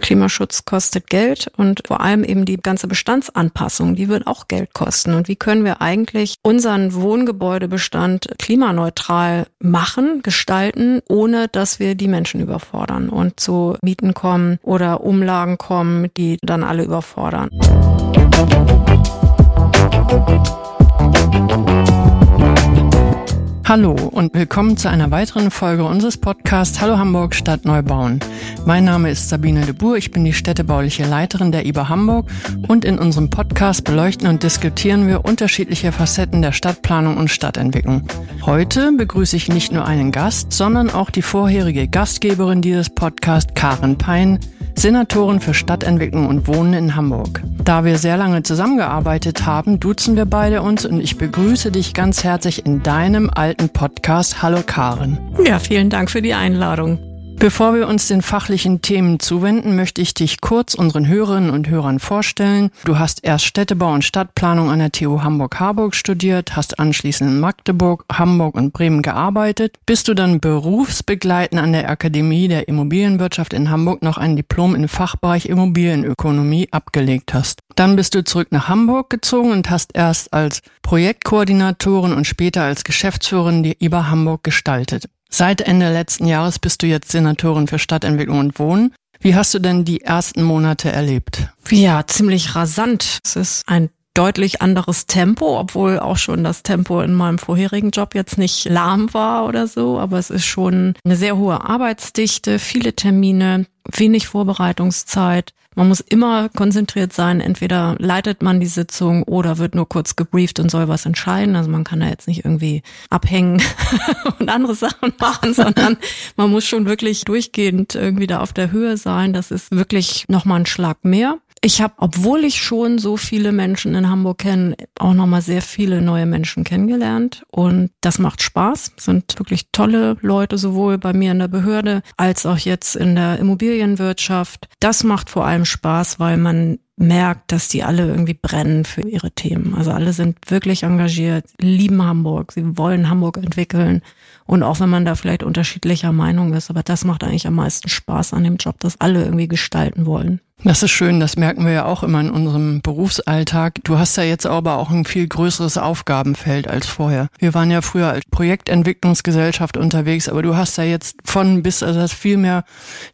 Klimaschutz kostet Geld und vor allem eben die ganze Bestandsanpassung, die wird auch Geld kosten. Und wie können wir eigentlich unseren Wohngebäudebestand klimaneutral machen, gestalten, ohne dass wir die Menschen überfordern und zu Mieten kommen oder Umlagen kommen, die dann alle überfordern. Hallo und willkommen zu einer weiteren Folge unseres Podcasts Hallo Hamburg Stadt Neubauen. Mein Name ist Sabine de Boer, ich bin die städtebauliche Leiterin der IBA Hamburg und in unserem Podcast beleuchten und diskutieren wir unterschiedliche Facetten der Stadtplanung und Stadtentwicklung. Heute begrüße ich nicht nur einen Gast, sondern auch die vorherige Gastgeberin dieses Podcasts, Karen Pein, Senatorin für Stadtentwicklung und Wohnen in Hamburg. Da wir sehr lange zusammengearbeitet haben, duzen wir beide uns und ich begrüße dich ganz herzlich in deinem alten Podcast. Hallo Karen. Ja, vielen Dank für die Einladung. Bevor wir uns den fachlichen Themen zuwenden, möchte ich dich kurz unseren Hörerinnen und Hörern vorstellen. Du hast erst Städtebau und Stadtplanung an der TU Hamburg-Harburg studiert, hast anschließend in Magdeburg, Hamburg und Bremen gearbeitet, bis du dann berufsbegleitend an der Akademie der Immobilienwirtschaft in Hamburg noch ein Diplom im Fachbereich Immobilienökonomie abgelegt hast. Dann bist du zurück nach Hamburg gezogen und hast erst als Projektkoordinatorin und später als Geschäftsführerin die IBA Hamburg gestaltet. Seit Ende letzten Jahres bist du jetzt Senatorin für Stadtentwicklung und Wohnen. Wie hast du denn die ersten Monate erlebt? Ja, ziemlich rasant. Es ist ein deutlich anderes Tempo, obwohl auch schon das Tempo in meinem vorherigen Job jetzt nicht lahm war oder so, aber es ist schon eine sehr hohe Arbeitsdichte, viele Termine, wenig Vorbereitungszeit. Man muss immer konzentriert sein. Entweder leitet man die Sitzung oder wird nur kurz gebrieft und soll was entscheiden. Also man kann da jetzt nicht irgendwie abhängen und andere Sachen machen, sondern man muss schon wirklich durchgehend irgendwie da auf der Höhe sein. Das ist wirklich nochmal ein Schlag mehr. Ich habe, obwohl ich schon so viele Menschen in Hamburg kenne, auch nochmal sehr viele neue Menschen kennengelernt. Und das macht Spaß. Sind wirklich tolle Leute, sowohl bei mir in der Behörde als auch jetzt in der Immobilienwirtschaft. Das macht vor allem Spaß, weil man merkt, dass die alle irgendwie brennen für ihre Themen. Also alle sind wirklich engagiert, lieben Hamburg, sie wollen Hamburg entwickeln. Und auch wenn man da vielleicht unterschiedlicher Meinung ist, aber das macht eigentlich am meisten Spaß an dem Job, dass alle irgendwie gestalten wollen. Das ist schön, das merken wir ja auch immer in unserem Berufsalltag. Du hast ja jetzt aber auch ein viel größeres Aufgabenfeld als vorher. Wir waren ja früher als Projektentwicklungsgesellschaft unterwegs, aber du hast ja jetzt von bis, also hast viel mehr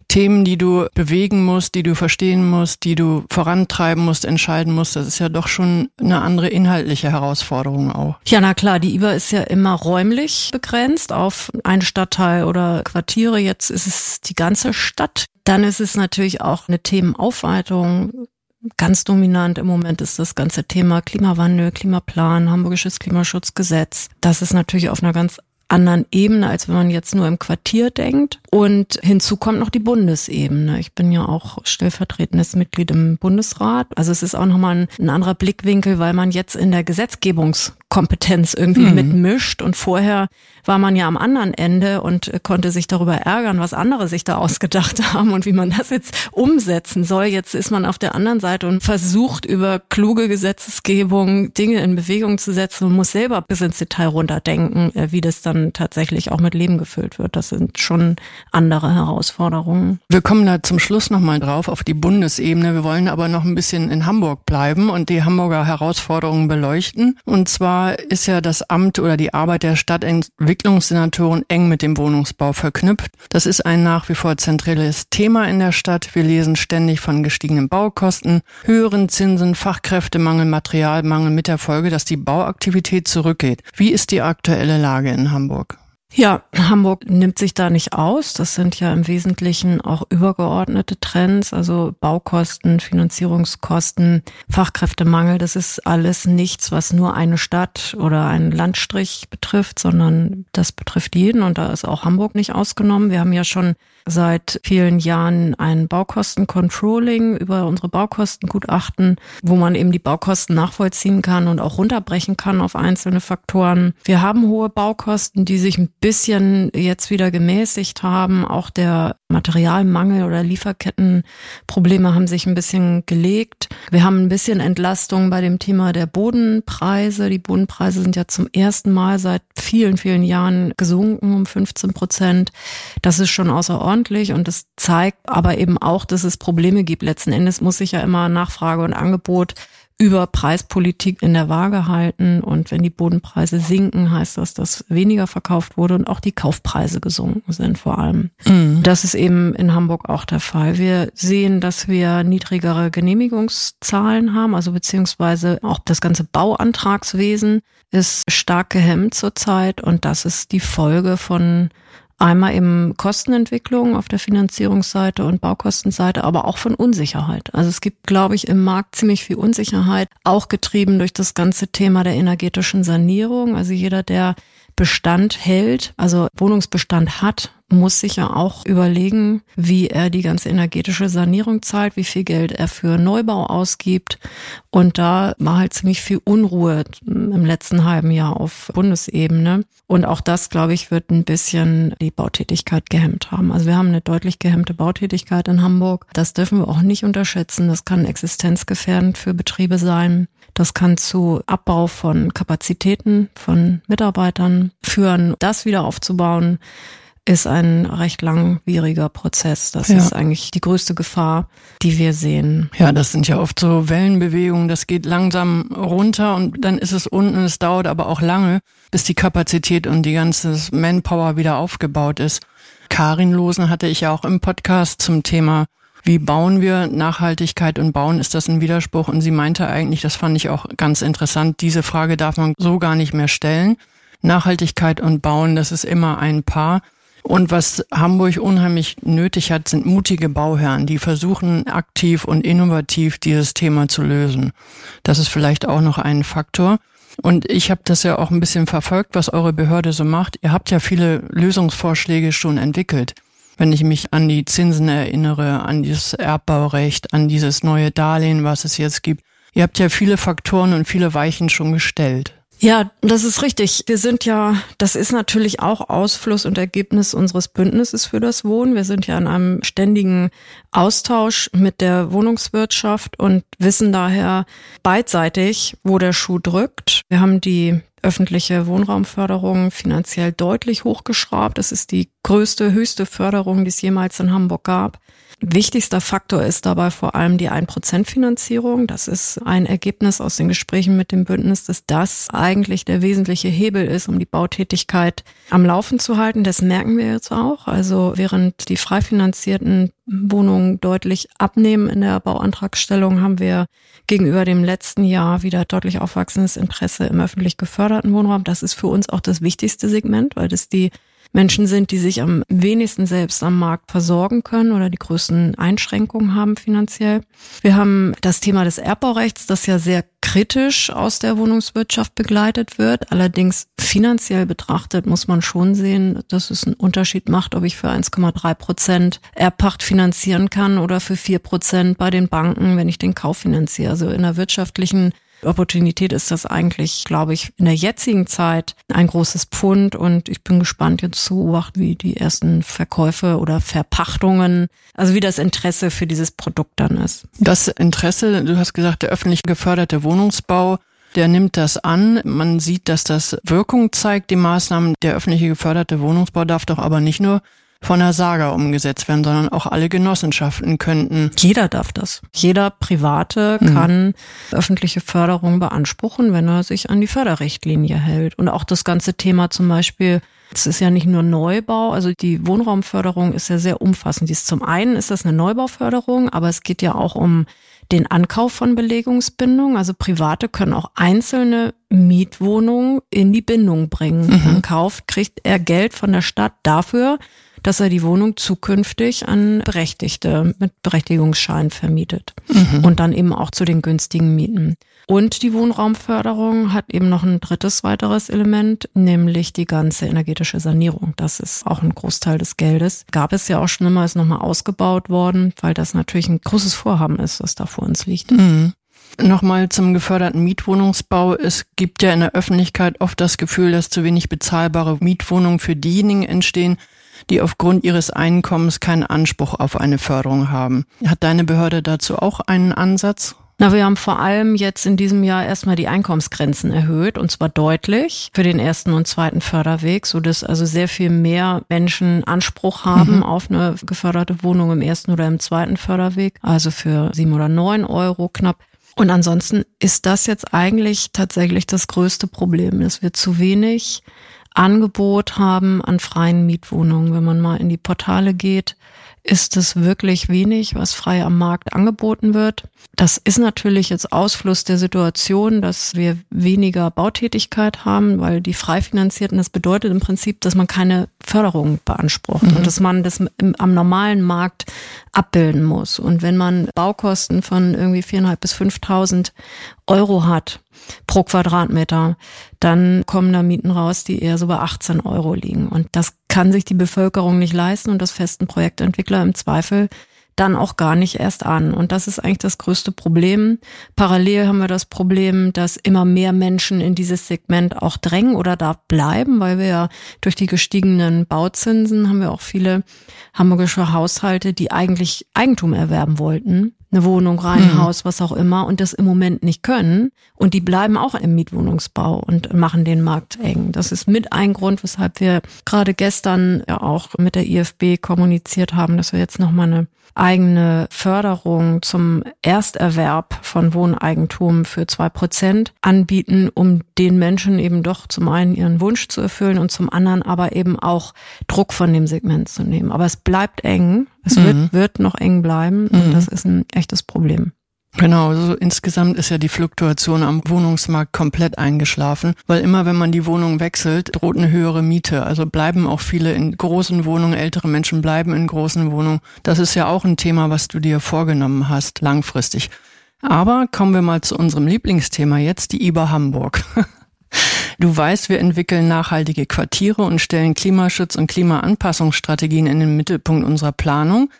Themen, die du bewegen musst, die du verstehen musst, die du vorantreiben musst, entscheiden musst. Das ist ja doch schon eine andere inhaltliche Herausforderung auch. Ja, na klar, die IBA ist ja immer räumlich begrenzt auf einen Stadtteil oder Quartiere. Jetzt ist es die ganze Stadt. Dann ist es natürlich auch eine Themenaufweitung. Ganz dominant im Moment ist das ganze Thema Klimawandel, Klimaplan, Hamburgisches Klimaschutzgesetz. Das ist natürlich auf einer ganz anderen Ebene, als wenn man jetzt nur im Quartier denkt. Und hinzu kommt noch die Bundesebene. Ich bin ja auch stellvertretendes Mitglied im Bundesrat. Also es ist auch nochmal ein, ein anderer Blickwinkel, weil man jetzt in der Gesetzgebungskompetenz irgendwie mhm. mitmischt. Und vorher war man ja am anderen Ende und konnte sich darüber ärgern, was andere sich da ausgedacht haben und wie man das jetzt umsetzen soll. Jetzt ist man auf der anderen Seite und versucht über kluge Gesetzesgebung Dinge in Bewegung zu setzen und muss selber bis ins Detail runterdenken, äh, wie das dann tatsächlich auch mit Leben gefüllt wird. Das sind schon andere Herausforderungen. Wir kommen da zum Schluss nochmal drauf auf die Bundesebene. Wir wollen aber noch ein bisschen in Hamburg bleiben und die Hamburger Herausforderungen beleuchten. Und zwar ist ja das Amt oder die Arbeit der Stadtentwicklungssenatoren eng mit dem Wohnungsbau verknüpft. Das ist ein nach wie vor zentrales Thema in der Stadt. Wir lesen ständig von gestiegenen Baukosten, höheren Zinsen, Fachkräftemangel, Materialmangel mit der Folge, dass die Bauaktivität zurückgeht. Wie ist die aktuelle Lage in Hamburg? Ja, Hamburg nimmt sich da nicht aus. Das sind ja im Wesentlichen auch übergeordnete Trends, also Baukosten, Finanzierungskosten, Fachkräftemangel. Das ist alles nichts, was nur eine Stadt oder einen Landstrich betrifft, sondern das betrifft jeden und da ist auch Hamburg nicht ausgenommen. Wir haben ja schon seit vielen Jahren ein Baukostencontrolling über unsere Baukostengutachten, wo man eben die Baukosten nachvollziehen kann und auch runterbrechen kann auf einzelne Faktoren. Wir haben hohe Baukosten, die sich ein bisschen jetzt wieder gemäßigt haben. Auch der Materialmangel oder Lieferkettenprobleme haben sich ein bisschen gelegt. Wir haben ein bisschen Entlastung bei dem Thema der Bodenpreise. Die Bodenpreise sind ja zum ersten Mal seit vielen, vielen Jahren gesunken um 15 Prozent. Das ist schon außerordentlich und das zeigt aber eben auch, dass es Probleme gibt. Letzten Endes muss sich ja immer Nachfrage und Angebot über Preispolitik in der Waage halten. Und wenn die Bodenpreise sinken, heißt das, dass weniger verkauft wurde und auch die Kaufpreise gesunken sind vor allem. Mhm. Das ist eben in Hamburg auch der Fall. Wir sehen, dass wir niedrigere Genehmigungszahlen haben, also beziehungsweise auch das ganze Bauantragswesen ist stark gehemmt zurzeit und das ist die Folge von Einmal eben Kostenentwicklung auf der Finanzierungsseite und Baukostenseite, aber auch von Unsicherheit. Also es gibt, glaube ich, im Markt ziemlich viel Unsicherheit, auch getrieben durch das ganze Thema der energetischen Sanierung. Also jeder, der Bestand hält, also Wohnungsbestand hat, muss sich ja auch überlegen, wie er die ganze energetische Sanierung zahlt, wie viel Geld er für Neubau ausgibt. Und da war halt ziemlich viel Unruhe im letzten halben Jahr auf Bundesebene. Und auch das, glaube ich, wird ein bisschen die Bautätigkeit gehemmt haben. Also wir haben eine deutlich gehemmte Bautätigkeit in Hamburg. Das dürfen wir auch nicht unterschätzen. Das kann existenzgefährdend für Betriebe sein. Das kann zu Abbau von Kapazitäten von Mitarbeitern führen. Das wieder aufzubauen, ist ein recht langwieriger Prozess. Das ja. ist eigentlich die größte Gefahr, die wir sehen. Ja, das sind ja oft so Wellenbewegungen. Das geht langsam runter und dann ist es unten. Es dauert aber auch lange, bis die Kapazität und die ganze Manpower wieder aufgebaut ist. Karin Losen hatte ich ja auch im Podcast zum Thema wie bauen wir Nachhaltigkeit und Bauen? Ist das ein Widerspruch? Und sie meinte eigentlich, das fand ich auch ganz interessant, diese Frage darf man so gar nicht mehr stellen. Nachhaltigkeit und Bauen, das ist immer ein Paar. Und was Hamburg unheimlich nötig hat, sind mutige Bauherren, die versuchen aktiv und innovativ dieses Thema zu lösen. Das ist vielleicht auch noch ein Faktor. Und ich habe das ja auch ein bisschen verfolgt, was eure Behörde so macht. Ihr habt ja viele Lösungsvorschläge schon entwickelt. Wenn ich mich an die Zinsen erinnere, an dieses Erbbaurecht, an dieses neue Darlehen, was es jetzt gibt. Ihr habt ja viele Faktoren und viele Weichen schon gestellt. Ja, das ist richtig. Wir sind ja, das ist natürlich auch Ausfluss und Ergebnis unseres Bündnisses für das Wohnen. Wir sind ja in einem ständigen Austausch mit der Wohnungswirtschaft und wissen daher beidseitig, wo der Schuh drückt. Wir haben die öffentliche Wohnraumförderung finanziell deutlich hochgeschraubt. Das ist die größte, höchste Förderung, die es jemals in Hamburg gab. Wichtigster Faktor ist dabei vor allem die 1%-Finanzierung. Das ist ein Ergebnis aus den Gesprächen mit dem Bündnis, dass das eigentlich der wesentliche Hebel ist, um die Bautätigkeit am Laufen zu halten. Das merken wir jetzt auch. Also während die frei finanzierten Wohnungen deutlich abnehmen in der Bauantragstellung, haben wir gegenüber dem letzten Jahr wieder deutlich aufwachsendes Interesse im öffentlich geförderten Wohnraum. Das ist für uns auch das wichtigste Segment, weil das die Menschen sind, die sich am wenigsten selbst am Markt versorgen können oder die größten Einschränkungen haben finanziell. Wir haben das Thema des Erbbaurechts, das ja sehr kritisch aus der Wohnungswirtschaft begleitet wird. Allerdings finanziell betrachtet muss man schon sehen, dass es einen Unterschied macht, ob ich für 1,3 Prozent Erbpacht finanzieren kann oder für 4 Prozent bei den Banken, wenn ich den Kauf finanziere. Also in der wirtschaftlichen Opportunität ist das eigentlich, glaube ich, in der jetzigen Zeit ein großes Pfund und ich bin gespannt jetzt zu beobachten, wie die ersten Verkäufe oder Verpachtungen, also wie das Interesse für dieses Produkt dann ist. Das Interesse, du hast gesagt, der öffentlich geförderte Wohnungsbau, der nimmt das an. Man sieht, dass das Wirkung zeigt, die Maßnahmen. Der öffentliche geförderte Wohnungsbau darf doch aber nicht nur von der Saga umgesetzt werden, sondern auch alle Genossenschaften könnten. Jeder darf das. Jeder Private mhm. kann öffentliche Förderung beanspruchen, wenn er sich an die Förderrichtlinie hält. Und auch das ganze Thema zum Beispiel es ist ja nicht nur Neubau, also die Wohnraumförderung ist ja sehr umfassend. Dies zum einen ist das eine Neubauförderung, aber es geht ja auch um den Ankauf von Belegungsbindung. Also Private können auch einzelne Mietwohnungen in die Bindung bringen. Mhm. Dann kauft, kriegt er Geld von der Stadt dafür, dass er die Wohnung zukünftig an Berechtigte mit Berechtigungsschein vermietet mhm. und dann eben auch zu den günstigen Mieten. Und die Wohnraumförderung hat eben noch ein drittes weiteres Element, nämlich die ganze energetische Sanierung. Das ist auch ein Großteil des Geldes. Gab es ja auch schon immer, ist nochmal ausgebaut worden, weil das natürlich ein großes Vorhaben ist, was da vor uns liegt. Mhm. Nochmal zum geförderten Mietwohnungsbau. Es gibt ja in der Öffentlichkeit oft das Gefühl, dass zu wenig bezahlbare Mietwohnungen für diejenigen entstehen, die aufgrund ihres Einkommens keinen Anspruch auf eine Förderung haben. Hat deine Behörde dazu auch einen Ansatz? Na, wir haben vor allem jetzt in diesem Jahr erstmal die Einkommensgrenzen erhöht und zwar deutlich für den ersten und zweiten Förderweg, so dass also sehr viel mehr Menschen Anspruch haben mhm. auf eine geförderte Wohnung im ersten oder im zweiten Förderweg, also für sieben oder neun Euro knapp. Und ansonsten ist das jetzt eigentlich tatsächlich das größte Problem, dass wir zu wenig Angebot haben an freien Mietwohnungen. Wenn man mal in die Portale geht, ist es wirklich wenig, was frei am Markt angeboten wird. Das ist natürlich jetzt Ausfluss der Situation, dass wir weniger Bautätigkeit haben, weil die frei finanzierten, das bedeutet im Prinzip, dass man keine Förderung beansprucht mhm. und dass man das im, am normalen Markt abbilden muss. Und wenn man Baukosten von irgendwie viereinhalb bis fünftausend Euro hat pro Quadratmeter, dann kommen da Mieten raus, die eher so bei 18 Euro liegen. Und das kann sich die Bevölkerung nicht leisten und das festen Projektentwickler im Zweifel dann auch gar nicht erst an. Und das ist eigentlich das größte Problem. Parallel haben wir das Problem, dass immer mehr Menschen in dieses Segment auch drängen oder da bleiben, weil wir ja durch die gestiegenen Bauzinsen haben wir auch viele hamburgische Haushalte, die eigentlich Eigentum erwerben wollten eine Wohnung, Reihenhaus, mhm. was auch immer und das im Moment nicht können. Und die bleiben auch im Mietwohnungsbau und machen den Markt eng. Das ist mit ein Grund, weshalb wir gerade gestern ja auch mit der IFB kommuniziert haben, dass wir jetzt nochmal eine eigene Förderung zum Ersterwerb von Wohneigentum für zwei Prozent anbieten, um den Menschen eben doch zum einen ihren Wunsch zu erfüllen und zum anderen aber eben auch Druck von dem Segment zu nehmen. Aber es bleibt eng. Es mhm. wird, wird noch eng bleiben mhm. und das ist ein echtes Problem. Genau, also insgesamt ist ja die Fluktuation am Wohnungsmarkt komplett eingeschlafen, weil immer wenn man die Wohnung wechselt, droht eine höhere Miete. Also bleiben auch viele in großen Wohnungen, ältere Menschen bleiben in großen Wohnungen. Das ist ja auch ein Thema, was du dir vorgenommen hast, langfristig. Aber kommen wir mal zu unserem Lieblingsthema jetzt, die IBA Hamburg. Du weißt, wir entwickeln nachhaltige Quartiere und stellen Klimaschutz und Klimaanpassungsstrategien in den Mittelpunkt unserer Planung.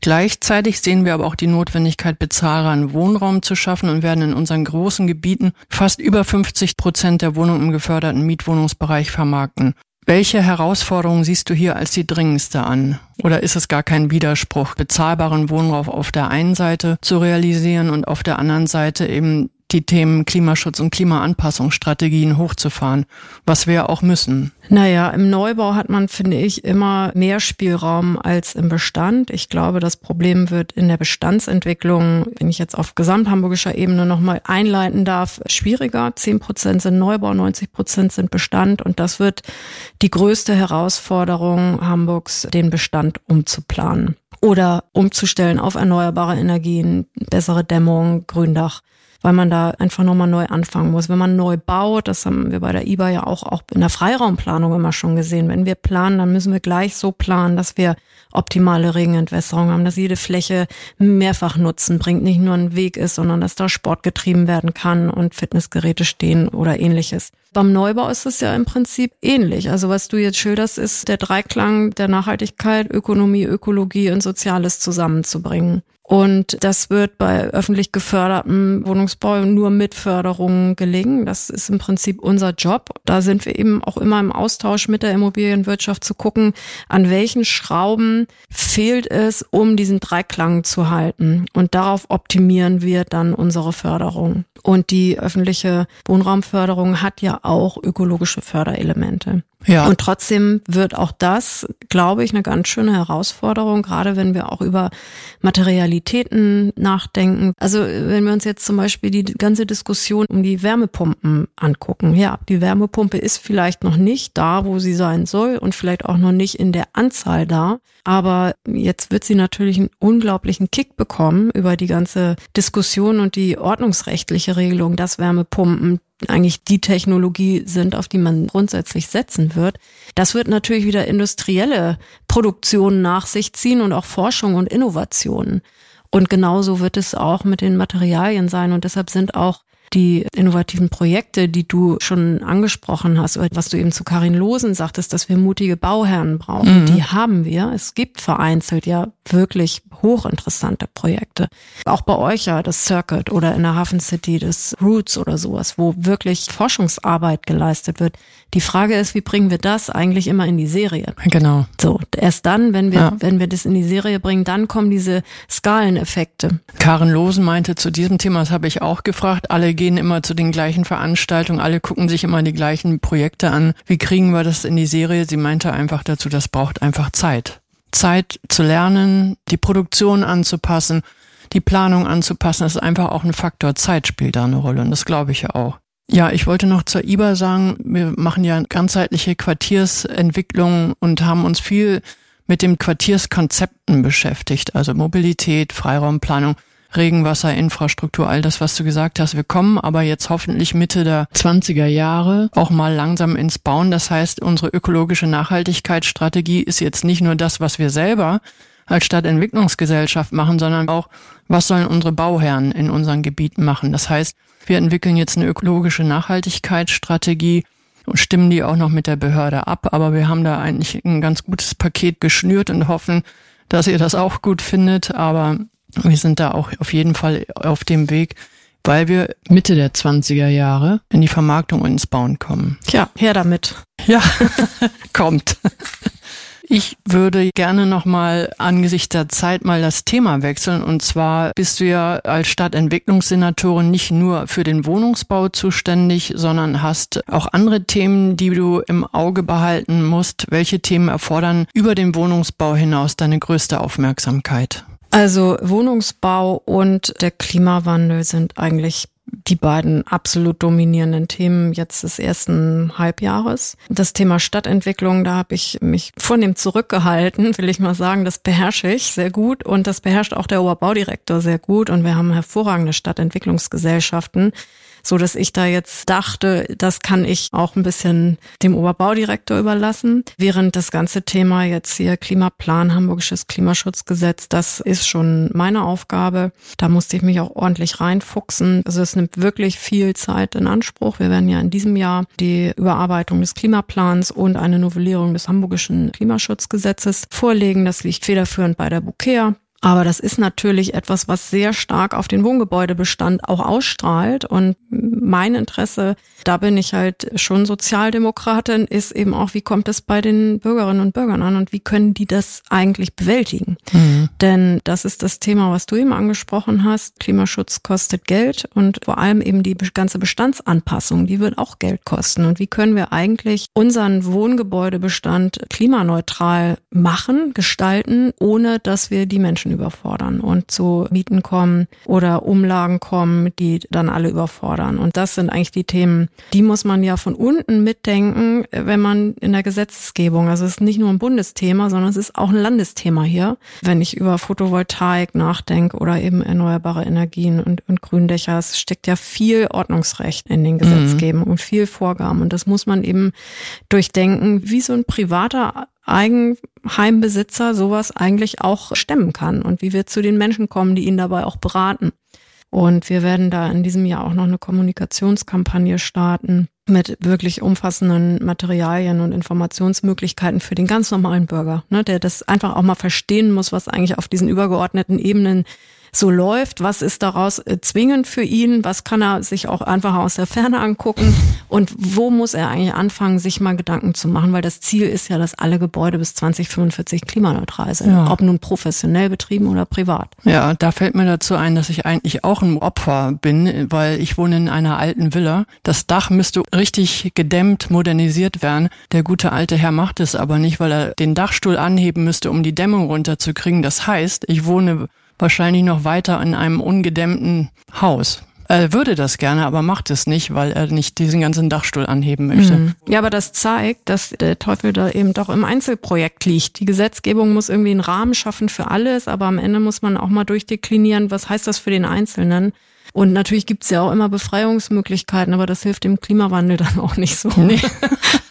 Gleichzeitig sehen wir aber auch die Notwendigkeit, bezahlbaren Wohnraum zu schaffen und werden in unseren großen Gebieten fast über 50 Prozent der Wohnungen im geförderten Mietwohnungsbereich vermarkten. Welche Herausforderungen siehst du hier als die dringendste an? Oder ist es gar kein Widerspruch, bezahlbaren Wohnraum auf der einen Seite zu realisieren und auf der anderen Seite eben die Themen Klimaschutz und Klimaanpassungsstrategien hochzufahren, was wir auch müssen. Naja, im Neubau hat man, finde ich, immer mehr Spielraum als im Bestand. Ich glaube, das Problem wird in der Bestandsentwicklung, wenn ich jetzt auf gesamthamburgischer Ebene nochmal einleiten darf, schwieriger. Zehn Prozent sind Neubau, 90 Prozent sind Bestand und das wird die größte Herausforderung Hamburgs, den Bestand umzuplanen oder umzustellen auf erneuerbare Energien, bessere Dämmung, Gründach weil man da einfach nochmal neu anfangen muss. Wenn man neu baut, das haben wir bei der IBA ja auch, auch in der Freiraumplanung immer schon gesehen, wenn wir planen, dann müssen wir gleich so planen, dass wir optimale Regenentwässerung haben, dass jede Fläche mehrfach Nutzen bringt, nicht nur ein Weg ist, sondern dass da Sport getrieben werden kann und Fitnessgeräte stehen oder ähnliches. Beim Neubau ist es ja im Prinzip ähnlich. Also was du jetzt schilderst, ist der Dreiklang der Nachhaltigkeit, Ökonomie, Ökologie und Soziales zusammenzubringen. Und das wird bei öffentlich gefördertem Wohnungsbau nur mit Förderung gelingen. Das ist im Prinzip unser Job. Da sind wir eben auch immer im Austausch mit der Immobilienwirtschaft zu gucken, an welchen Schrauben fehlt es, um diesen Dreiklang zu halten. Und darauf optimieren wir dann unsere Förderung. Und die öffentliche Wohnraumförderung hat ja auch ökologische Förderelemente. Ja. Und trotzdem wird auch das, glaube ich, eine ganz schöne Herausforderung, gerade wenn wir auch über Materialitäten nachdenken. Also wenn wir uns jetzt zum Beispiel die ganze Diskussion um die Wärmepumpen angucken. Ja, die Wärmepumpe ist vielleicht noch nicht da, wo sie sein soll und vielleicht auch noch nicht in der Anzahl da. Aber jetzt wird sie natürlich einen unglaublichen Kick bekommen über die ganze Diskussion und die ordnungsrechtliche Regelung, dass Wärmepumpen eigentlich die Technologie sind, auf die man grundsätzlich setzen wird. Das wird natürlich wieder industrielle Produktion nach sich ziehen und auch Forschung und Innovationen. Und genauso wird es auch mit den Materialien sein. Und deshalb sind auch die innovativen Projekte, die du schon angesprochen hast, oder was du eben zu Karin Losen sagtest, dass wir mutige Bauherren brauchen, mhm. die haben wir. Es gibt vereinzelt ja wirklich hochinteressante Projekte. Auch bei euch ja das Circuit oder in der Hafen City das Roots oder sowas, wo wirklich Forschungsarbeit geleistet wird. Die Frage ist, wie bringen wir das eigentlich immer in die Serie? Genau. So, erst dann, wenn wir, ja. wenn wir das in die Serie bringen, dann kommen diese Skaleneffekte. Karen Losen meinte zu diesem Thema, das habe ich auch gefragt, alle gehen immer zu den gleichen Veranstaltungen, alle gucken sich immer die gleichen Projekte an. Wie kriegen wir das in die Serie? Sie meinte einfach dazu, das braucht einfach Zeit. Zeit zu lernen, die Produktion anzupassen, die Planung anzupassen. Ist einfach auch ein Faktor. Zeit spielt da eine Rolle und das glaube ich ja auch. Ja, ich wollte noch zur IBA sagen, wir machen ja ganzheitliche Quartiersentwicklung und haben uns viel mit dem Quartierskonzepten beschäftigt, also Mobilität, Freiraumplanung. Regenwasserinfrastruktur, all das, was du gesagt hast. Wir kommen aber jetzt hoffentlich Mitte der 20er Jahre auch mal langsam ins Bauen. Das heißt, unsere ökologische Nachhaltigkeitsstrategie ist jetzt nicht nur das, was wir selber als Stadtentwicklungsgesellschaft machen, sondern auch, was sollen unsere Bauherren in unseren Gebieten machen. Das heißt, wir entwickeln jetzt eine ökologische Nachhaltigkeitsstrategie und stimmen die auch noch mit der Behörde ab. Aber wir haben da eigentlich ein ganz gutes Paket geschnürt und hoffen, dass ihr das auch gut findet. Aber wir sind da auch auf jeden Fall auf dem Weg, weil wir Mitte der 20er Jahre in die Vermarktung und ins Bauen kommen. Tja, her damit. Ja, kommt. Ich würde gerne nochmal angesichts der Zeit mal das Thema wechseln. Und zwar bist du ja als Stadtentwicklungssenatorin nicht nur für den Wohnungsbau zuständig, sondern hast auch andere Themen, die du im Auge behalten musst. Welche Themen erfordern über den Wohnungsbau hinaus deine größte Aufmerksamkeit? Also Wohnungsbau und der Klimawandel sind eigentlich die beiden absolut dominierenden Themen jetzt des ersten Halbjahres. Das Thema Stadtentwicklung, da habe ich mich vornehm zurückgehalten, will ich mal sagen. Das beherrsche ich sehr gut und das beherrscht auch der Oberbaudirektor sehr gut. Und wir haben hervorragende Stadtentwicklungsgesellschaften so dass ich da jetzt dachte, das kann ich auch ein bisschen dem Oberbaudirektor überlassen. Während das ganze Thema jetzt hier Klimaplan, Hamburgisches Klimaschutzgesetz, das ist schon meine Aufgabe. Da musste ich mich auch ordentlich reinfuchsen. Also es nimmt wirklich viel Zeit in Anspruch. Wir werden ja in diesem Jahr die Überarbeitung des Klimaplans und eine Novellierung des Hamburgischen Klimaschutzgesetzes vorlegen. Das liegt federführend bei der Bukea. Aber das ist natürlich etwas, was sehr stark auf den Wohngebäudebestand auch ausstrahlt. Und mein Interesse, da bin ich halt schon Sozialdemokratin, ist eben auch, wie kommt es bei den Bürgerinnen und Bürgern an und wie können die das eigentlich bewältigen? Mhm. Denn das ist das Thema, was du eben angesprochen hast. Klimaschutz kostet Geld und vor allem eben die ganze Bestandsanpassung, die wird auch Geld kosten. Und wie können wir eigentlich unseren Wohngebäudebestand klimaneutral machen, gestalten, ohne dass wir die Menschen Menschen überfordern und zu Mieten kommen oder Umlagen kommen, die dann alle überfordern. Und das sind eigentlich die Themen, die muss man ja von unten mitdenken, wenn man in der Gesetzgebung, also es ist nicht nur ein Bundesthema, sondern es ist auch ein Landesthema hier. Wenn ich über Photovoltaik nachdenke oder eben erneuerbare Energien und, und Gründächer, es steckt ja viel Ordnungsrecht in den Gesetzgebungen mhm. und viel Vorgaben. Und das muss man eben durchdenken, wie so ein privater Eigenheimbesitzer sowas eigentlich auch stemmen kann und wie wir zu den Menschen kommen, die ihn dabei auch beraten. Und wir werden da in diesem Jahr auch noch eine Kommunikationskampagne starten mit wirklich umfassenden Materialien und Informationsmöglichkeiten für den ganz normalen Bürger, ne, der das einfach auch mal verstehen muss, was eigentlich auf diesen übergeordneten Ebenen so läuft, was ist daraus äh, zwingend für ihn, was kann er sich auch einfach aus der Ferne angucken und wo muss er eigentlich anfangen, sich mal Gedanken zu machen, weil das Ziel ist ja, dass alle Gebäude bis 2045 klimaneutral sind, ja. ob nun professionell betrieben oder privat. Ja, da fällt mir dazu ein, dass ich eigentlich auch ein Opfer bin, weil ich wohne in einer alten Villa. Das Dach müsste richtig gedämmt, modernisiert werden. Der gute alte Herr macht es aber nicht, weil er den Dachstuhl anheben müsste, um die Dämmung runterzukriegen. Das heißt, ich wohne wahrscheinlich noch weiter in einem ungedämmten Haus. Er würde das gerne, aber macht es nicht, weil er nicht diesen ganzen Dachstuhl anheben möchte. Mhm. Ja, aber das zeigt, dass der Teufel da eben doch im Einzelprojekt liegt. Die Gesetzgebung muss irgendwie einen Rahmen schaffen für alles, aber am Ende muss man auch mal durchdeklinieren, was heißt das für den Einzelnen. Und natürlich gibt's ja auch immer Befreiungsmöglichkeiten, aber das hilft dem Klimawandel dann auch nicht so. Nee.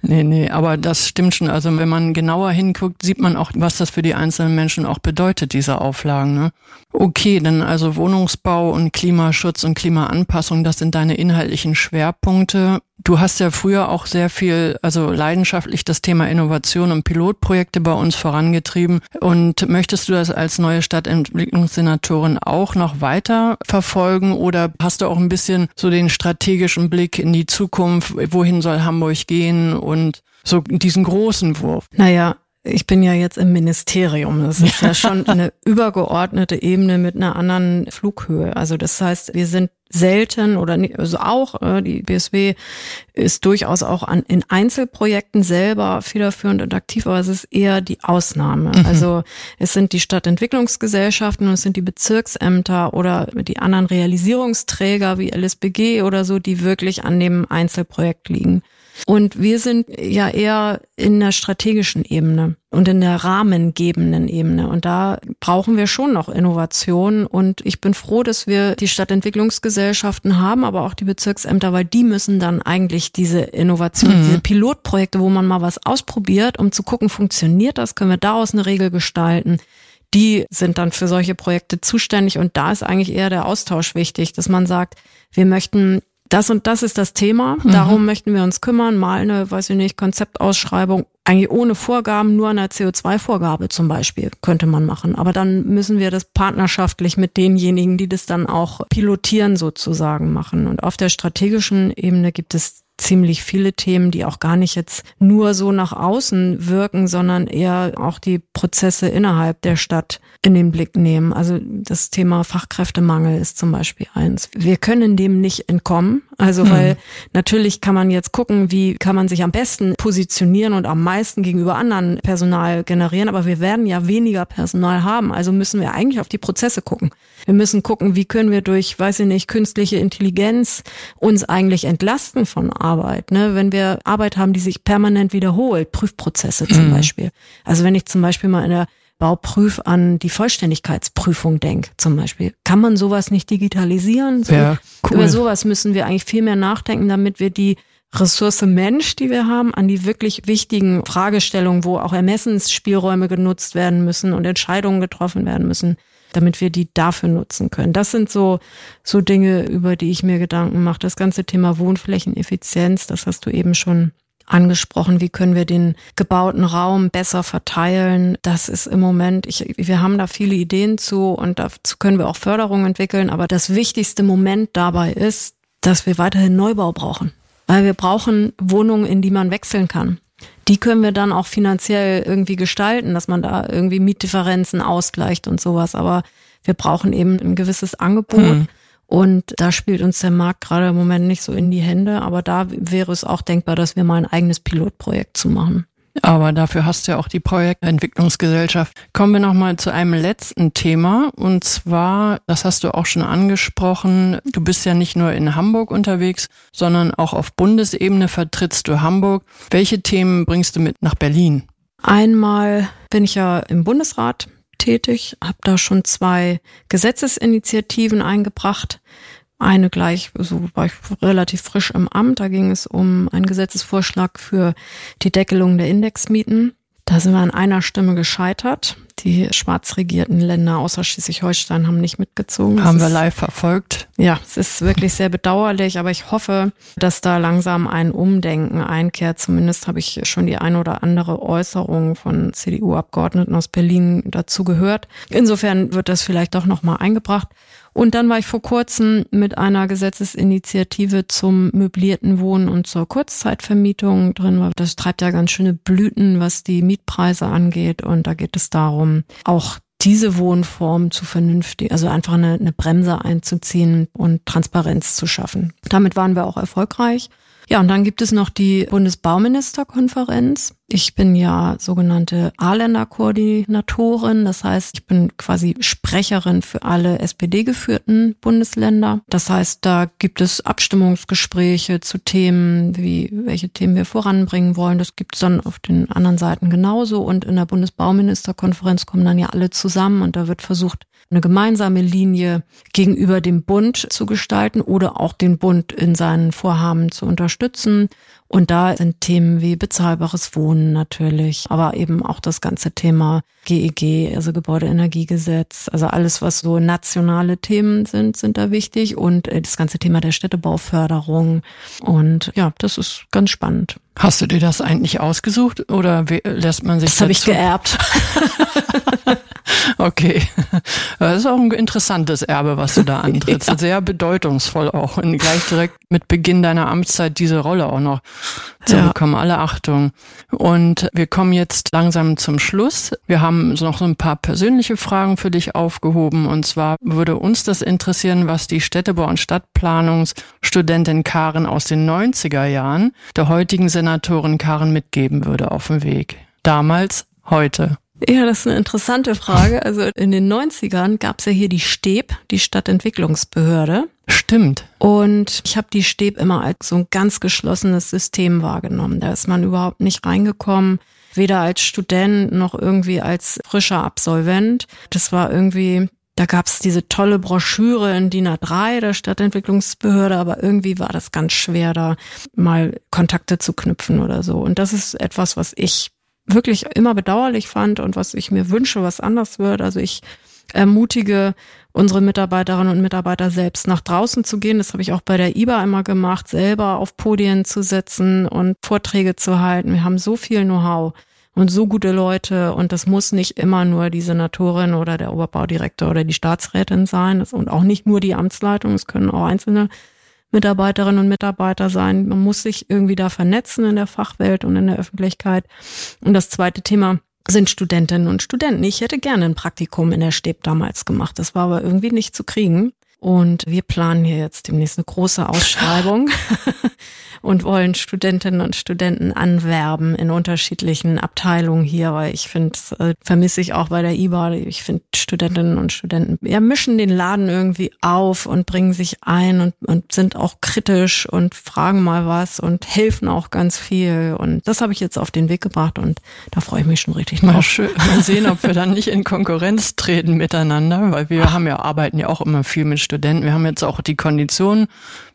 Nee, nee, aber das stimmt schon. Also wenn man genauer hinguckt, sieht man auch, was das für die einzelnen Menschen auch bedeutet, diese Auflagen. Ne? Okay, dann also Wohnungsbau und Klimaschutz und Klimaanpassung, das sind deine inhaltlichen Schwerpunkte. Du hast ja früher auch sehr viel, also leidenschaftlich das Thema Innovation und Pilotprojekte bei uns vorangetrieben. Und möchtest du das als neue Stadtentwicklungssenatorin auch noch weiter verfolgen oder hast du auch ein bisschen so den strategischen Blick in die Zukunft? Wohin soll Hamburg gehen und so diesen großen Wurf? Naja, ich bin ja jetzt im Ministerium. Das ist ja schon eine übergeordnete Ebene mit einer anderen Flughöhe. Also das heißt, wir sind selten oder nicht, also auch äh, die BSW ist durchaus auch an, in Einzelprojekten selber federführend und aktiv, aber es ist eher die Ausnahme. Mhm. Also es sind die Stadtentwicklungsgesellschaften und es sind die Bezirksämter oder die anderen Realisierungsträger wie LSBG oder so, die wirklich an dem Einzelprojekt liegen. Und wir sind ja eher in der strategischen Ebene und in der rahmengebenden Ebene. Und da brauchen wir schon noch Innovation. Und ich bin froh, dass wir die Stadtentwicklungsgesellschaften haben, aber auch die Bezirksämter, weil die müssen dann eigentlich diese Innovation, mhm. diese Pilotprojekte, wo man mal was ausprobiert, um zu gucken, funktioniert das, können wir daraus eine Regel gestalten die sind dann für solche Projekte zuständig und da ist eigentlich eher der Austausch wichtig, dass man sagt, wir möchten das und das ist das Thema, mhm. darum möchten wir uns kümmern, mal eine, weiß ich nicht, Konzeptausschreibung, eigentlich ohne Vorgaben, nur eine CO2-Vorgabe zum Beispiel könnte man machen. Aber dann müssen wir das partnerschaftlich mit denjenigen, die das dann auch pilotieren sozusagen machen. Und auf der strategischen Ebene gibt es ziemlich viele Themen, die auch gar nicht jetzt nur so nach außen wirken, sondern eher auch die Prozesse innerhalb der Stadt in den Blick nehmen. Also das Thema Fachkräftemangel ist zum Beispiel eins. Wir können dem nicht entkommen. Also mhm. weil natürlich kann man jetzt gucken, wie kann man sich am besten positionieren und am meisten gegenüber anderen Personal generieren. Aber wir werden ja weniger Personal haben. Also müssen wir eigentlich auf die Prozesse gucken. Wir müssen gucken, wie können wir durch, weiß ich nicht, künstliche Intelligenz uns eigentlich entlasten von Arbeit. Ne? Wenn wir Arbeit haben, die sich permanent wiederholt, Prüfprozesse zum mhm. Beispiel. Also wenn ich zum Beispiel mal in der Bauprüf an die Vollständigkeitsprüfung denke, zum Beispiel. Kann man sowas nicht digitalisieren? So, ja, cool. Über sowas müssen wir eigentlich viel mehr nachdenken, damit wir die Ressource Mensch, die wir haben, an die wirklich wichtigen Fragestellungen, wo auch Ermessensspielräume genutzt werden müssen und Entscheidungen getroffen werden müssen, damit wir die dafür nutzen können. Das sind so, so Dinge, über die ich mir Gedanken mache. Das ganze Thema Wohnflächeneffizienz, das hast du eben schon angesprochen, wie können wir den gebauten Raum besser verteilen. Das ist im Moment, ich, wir haben da viele Ideen zu und dazu können wir auch Förderung entwickeln. Aber das wichtigste Moment dabei ist, dass wir weiterhin Neubau brauchen. Weil wir brauchen Wohnungen, in die man wechseln kann. Die können wir dann auch finanziell irgendwie gestalten, dass man da irgendwie Mietdifferenzen ausgleicht und sowas. Aber wir brauchen eben ein gewisses Angebot. Mhm. Und da spielt uns der Markt gerade im Moment nicht so in die Hände, aber da wäre es auch denkbar, dass wir mal ein eigenes Pilotprojekt zu machen. Aber dafür hast du ja auch die Projektentwicklungsgesellschaft. Kommen wir nochmal zu einem letzten Thema. Und zwar, das hast du auch schon angesprochen, du bist ja nicht nur in Hamburg unterwegs, sondern auch auf Bundesebene vertrittst du Hamburg. Welche Themen bringst du mit nach Berlin? Einmal bin ich ja im Bundesrat tätig, habe da schon zwei Gesetzesinitiativen eingebracht. Eine gleich, so war ich relativ frisch im Amt, da ging es um einen Gesetzesvorschlag für die Deckelung der Indexmieten. Da sind wir an einer Stimme gescheitert. Die schwarz regierten Länder außer Schleswig-Holstein haben nicht mitgezogen. Haben das wir live verfolgt. Ja, es ist wirklich sehr bedauerlich, aber ich hoffe, dass da langsam ein Umdenken einkehrt. Zumindest habe ich schon die eine oder andere Äußerung von CDU-Abgeordneten aus Berlin dazu gehört. Insofern wird das vielleicht doch nochmal eingebracht. Und dann war ich vor kurzem mit einer Gesetzesinitiative zum möblierten Wohnen und zur Kurzzeitvermietung drin. Das treibt ja ganz schöne Blüten, was die Mietpreise angeht. Und da geht es darum, auch diese Wohnform zu vernünftig, also einfach eine, eine Bremse einzuziehen und Transparenz zu schaffen. Damit waren wir auch erfolgreich. Ja, und dann gibt es noch die Bundesbauministerkonferenz. Ich bin ja sogenannte A-Länder-Koordinatorin. Das heißt, ich bin quasi Sprecherin für alle SPD-geführten Bundesländer. Das heißt, da gibt es Abstimmungsgespräche zu Themen, wie welche Themen wir voranbringen wollen. Das gibt es dann auf den anderen Seiten genauso. Und in der Bundesbauministerkonferenz kommen dann ja alle zusammen und da wird versucht, eine gemeinsame Linie gegenüber dem Bund zu gestalten oder auch den Bund in seinen Vorhaben zu unterstützen. Und da sind Themen wie bezahlbares Wohnen natürlich, aber eben auch das ganze Thema GEG, also Gebäudeenergiegesetz, also alles, was so nationale Themen sind, sind da wichtig und äh, das ganze Thema der Städtebauförderung. Und ja, das ist ganz spannend. Hast du dir das eigentlich ausgesucht oder lässt man sich das? Das habe ich geerbt. Okay. Das ist auch ein interessantes Erbe, was du da antrittst. Ja. Sehr bedeutungsvoll auch. Und gleich direkt mit Beginn deiner Amtszeit diese Rolle auch noch zu ja. bekommen. Alle Achtung. Und wir kommen jetzt langsam zum Schluss. Wir haben noch so ein paar persönliche Fragen für dich aufgehoben. Und zwar würde uns das interessieren, was die Städtebau- und Stadtplanungsstudentin Karen aus den 90er Jahren der heutigen Senatorin Karen mitgeben würde auf dem Weg. Damals, heute. Ja, das ist eine interessante Frage. Also in den 90ern gab es ja hier die STEB, die Stadtentwicklungsbehörde. Stimmt. Und ich habe die STEB immer als so ein ganz geschlossenes System wahrgenommen. Da ist man überhaupt nicht reingekommen, weder als Student noch irgendwie als frischer Absolvent. Das war irgendwie, da gab es diese tolle Broschüre in DIN A3 der Stadtentwicklungsbehörde, aber irgendwie war das ganz schwer, da mal Kontakte zu knüpfen oder so. Und das ist etwas, was ich wirklich immer bedauerlich fand und was ich mir wünsche, was anders wird. Also ich ermutige unsere Mitarbeiterinnen und Mitarbeiter selbst nach draußen zu gehen. Das habe ich auch bei der IBA immer gemacht, selber auf Podien zu setzen und Vorträge zu halten. Wir haben so viel Know-how und so gute Leute und das muss nicht immer nur die Senatorin oder der Oberbaudirektor oder die Staatsrätin sein und auch nicht nur die Amtsleitung. Es können auch einzelne Mitarbeiterinnen und Mitarbeiter sein. Man muss sich irgendwie da vernetzen in der Fachwelt und in der Öffentlichkeit. Und das zweite Thema sind Studentinnen und Studenten. Ich hätte gerne ein Praktikum in der Stäb damals gemacht. Das war aber irgendwie nicht zu kriegen. Und wir planen hier jetzt demnächst eine große Ausschreibung und wollen Studentinnen und Studenten anwerben in unterschiedlichen Abteilungen hier, weil ich finde, äh, vermisse ich auch bei der IBA. Ich finde, Studentinnen und Studenten ja, mischen den Laden irgendwie auf und bringen sich ein und, und sind auch kritisch und fragen mal was und helfen auch ganz viel. Und das habe ich jetzt auf den Weg gebracht und da freue ich mich schon richtig drauf. Mal schön. Mal sehen, ob wir dann nicht in Konkurrenz treten miteinander, weil wir Ach. haben ja, arbeiten ja auch immer viel mit Studenten. Wir haben jetzt auch die Konditionen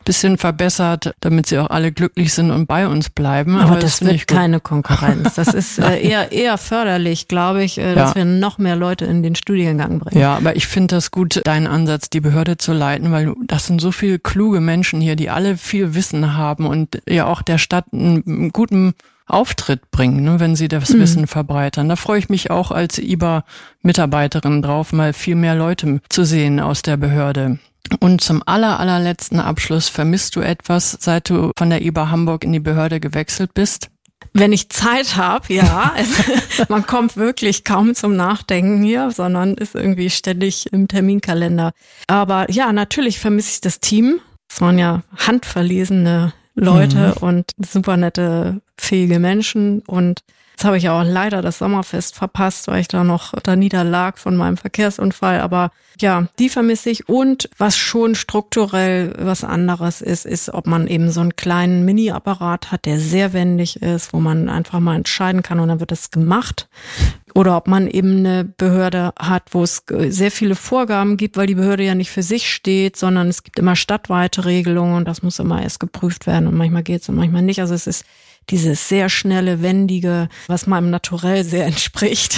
bisschen verbessert, damit sie auch alle glücklich sind und bei uns bleiben. Aber, Aber das, das wird keine Konkurrenz. Das ist äh, eher, eher förderlich, glaube ich, äh, dass ja. wir noch mehr Leute in den Studiengang bringen. Ja, aber ich finde das gut, deinen Ansatz, die Behörde zu leiten, weil das sind so viele kluge Menschen hier, die alle viel Wissen haben und ja auch der Stadt einen guten Auftritt bringen, ne, wenn sie das mhm. Wissen verbreitern. Da freue ich mich auch als IBA-Mitarbeiterin drauf, mal viel mehr Leute zu sehen aus der Behörde. Und zum aller, allerletzten Abschluss, vermisst du etwas, seit du von der IBA Hamburg in die Behörde gewechselt bist? Wenn ich Zeit habe, ja. man kommt wirklich kaum zum Nachdenken hier, sondern ist irgendwie ständig im Terminkalender. Aber ja, natürlich vermisse ich das Team. Es waren ja handverlesene Leute mhm. und super nette, fähige Menschen und Jetzt habe ich auch leider das Sommerfest verpasst, weil ich da noch da niederlag von meinem Verkehrsunfall. Aber ja, die vermisse ich. Und was schon strukturell was anderes ist, ist, ob man eben so einen kleinen Mini-Apparat hat, der sehr wendig ist, wo man einfach mal entscheiden kann und dann wird es gemacht. Oder ob man eben eine Behörde hat, wo es sehr viele Vorgaben gibt, weil die Behörde ja nicht für sich steht, sondern es gibt immer stadtweite Regelungen und das muss immer erst geprüft werden und manchmal geht's und manchmal nicht. Also es ist dieses sehr schnelle, wendige, was meinem Naturell sehr entspricht.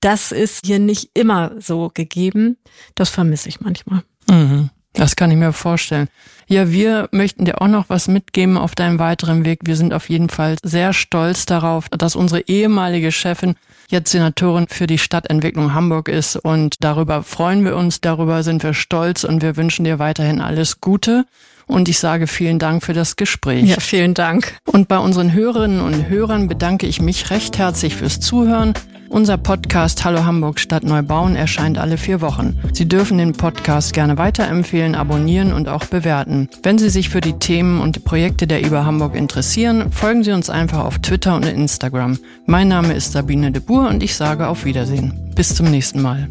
Das ist hier nicht immer so gegeben. Das vermisse ich manchmal. Mhm. Das kann ich mir vorstellen. Ja, wir möchten dir auch noch was mitgeben auf deinem weiteren Weg. Wir sind auf jeden Fall sehr stolz darauf, dass unsere ehemalige Chefin jetzt Senatorin für die Stadtentwicklung Hamburg ist und darüber freuen wir uns, darüber sind wir stolz und wir wünschen dir weiterhin alles Gute. Und ich sage vielen Dank für das Gespräch. Ja, vielen Dank. Und bei unseren Hörerinnen und Hörern bedanke ich mich recht herzlich fürs Zuhören Unser Podcast Hallo Hamburg Stadt Neubauen erscheint alle vier Wochen. Sie dürfen den Podcast gerne weiterempfehlen, abonnieren und auch bewerten. Wenn Sie sich für die Themen und Projekte der IBA Hamburg interessieren, folgen Sie uns einfach auf Twitter und Instagram. Mein Name ist Sabine de Boer und ich sage auf Wiedersehen. Bis zum nächsten Mal.